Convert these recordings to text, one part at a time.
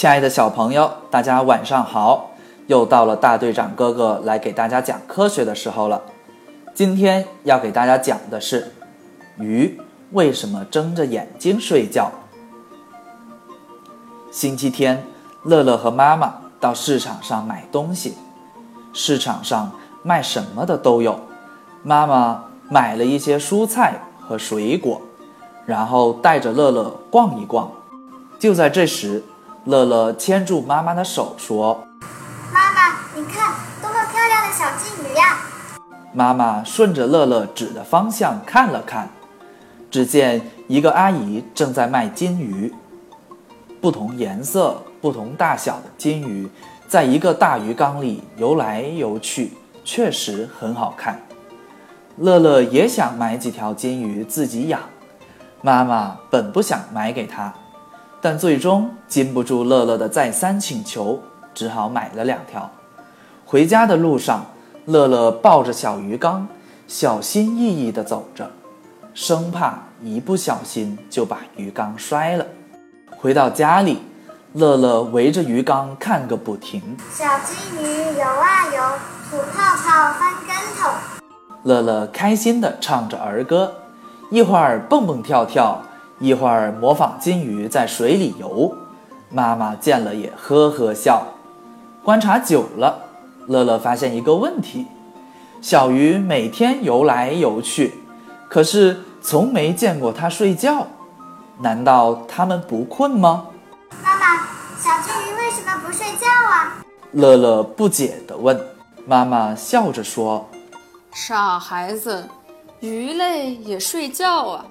亲爱的小朋友，大家晚上好！又到了大队长哥哥来给大家讲科学的时候了。今天要给大家讲的是，鱼为什么睁着眼睛睡觉？星期天，乐乐和妈妈到市场上买东西。市场上卖什么的都有。妈妈买了一些蔬菜和水果，然后带着乐乐逛一逛。就在这时，乐乐牵住妈妈的手说：“妈妈，你看，多么漂亮的小金鱼呀！”妈妈顺着乐乐指的方向看了看，只见一个阿姨正在卖金鱼，不同颜色、不同大小的金鱼，在一个大鱼缸里游来游去，确实很好看。乐乐也想买几条金鱼自己养，妈妈本不想买给他。但最终禁不住乐乐的再三请求，只好买了两条。回家的路上，乐乐抱着小鱼缸，小心翼翼地走着，生怕一不小心就把鱼缸摔了。回到家里，乐乐围着鱼缸看个不停。小金鱼游啊游，吐泡泡，翻跟头。乐乐开心地唱着儿歌，一会儿蹦蹦跳跳。一会儿模仿金鱼在水里游，妈妈见了也呵呵笑。观察久了，乐乐发现一个问题：小鱼每天游来游去，可是从没见过它睡觉。难道它们不困吗？妈妈，小金鱼为什么不睡觉啊？乐乐不解地问。妈妈笑着说：“傻孩子，鱼类也睡觉啊。”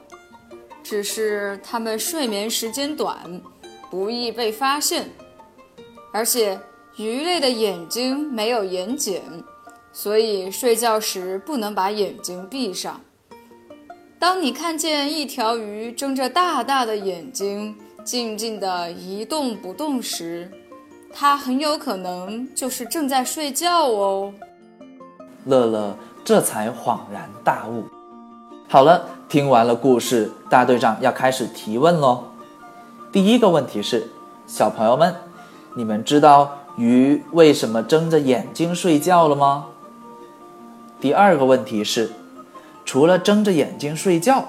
只是它们睡眠时间短，不易被发现，而且鱼类的眼睛没有眼睑，所以睡觉时不能把眼睛闭上。当你看见一条鱼睁着大大的眼睛，静静地一动不动时，它很有可能就是正在睡觉哦。乐乐这才恍然大悟。好了，听完了故事，大队长要开始提问喽。第一个问题是，小朋友们，你们知道鱼为什么睁着眼睛睡觉了吗？第二个问题是，除了睁着眼睛睡觉，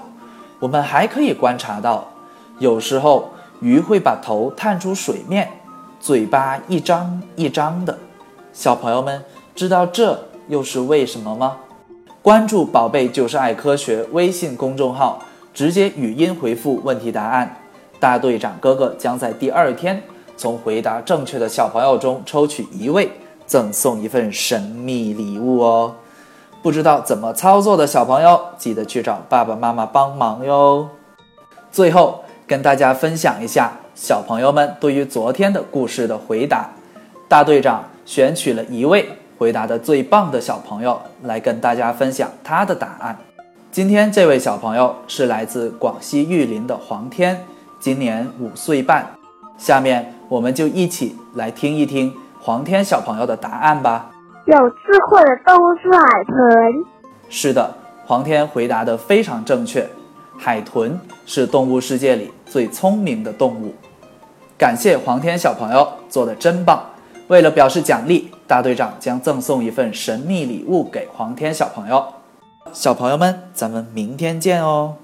我们还可以观察到，有时候鱼会把头探出水面，嘴巴一张一张的。小朋友们知道这又是为什么吗？关注“宝贝就是爱科学”微信公众号，直接语音回复问题答案，大队长哥哥将在第二天从回答正确的小朋友中抽取一位，赠送一份神秘礼物哦。不知道怎么操作的小朋友，记得去找爸爸妈妈帮忙哟。最后跟大家分享一下小朋友们对于昨天的故事的回答，大队长选取了一位。回答的最棒的小朋友来跟大家分享他的答案。今天这位小朋友是来自广西玉林的黄天，今年五岁半。下面我们就一起来听一听黄天小朋友的答案吧。有智慧的动物是海豚。是的，黄天回答的非常正确。海豚是动物世界里最聪明的动物。感谢黄天小朋友做的真棒。为了表示奖励，大队长将赠送一份神秘礼物给黄天小朋友。小朋友们，咱们明天见哦。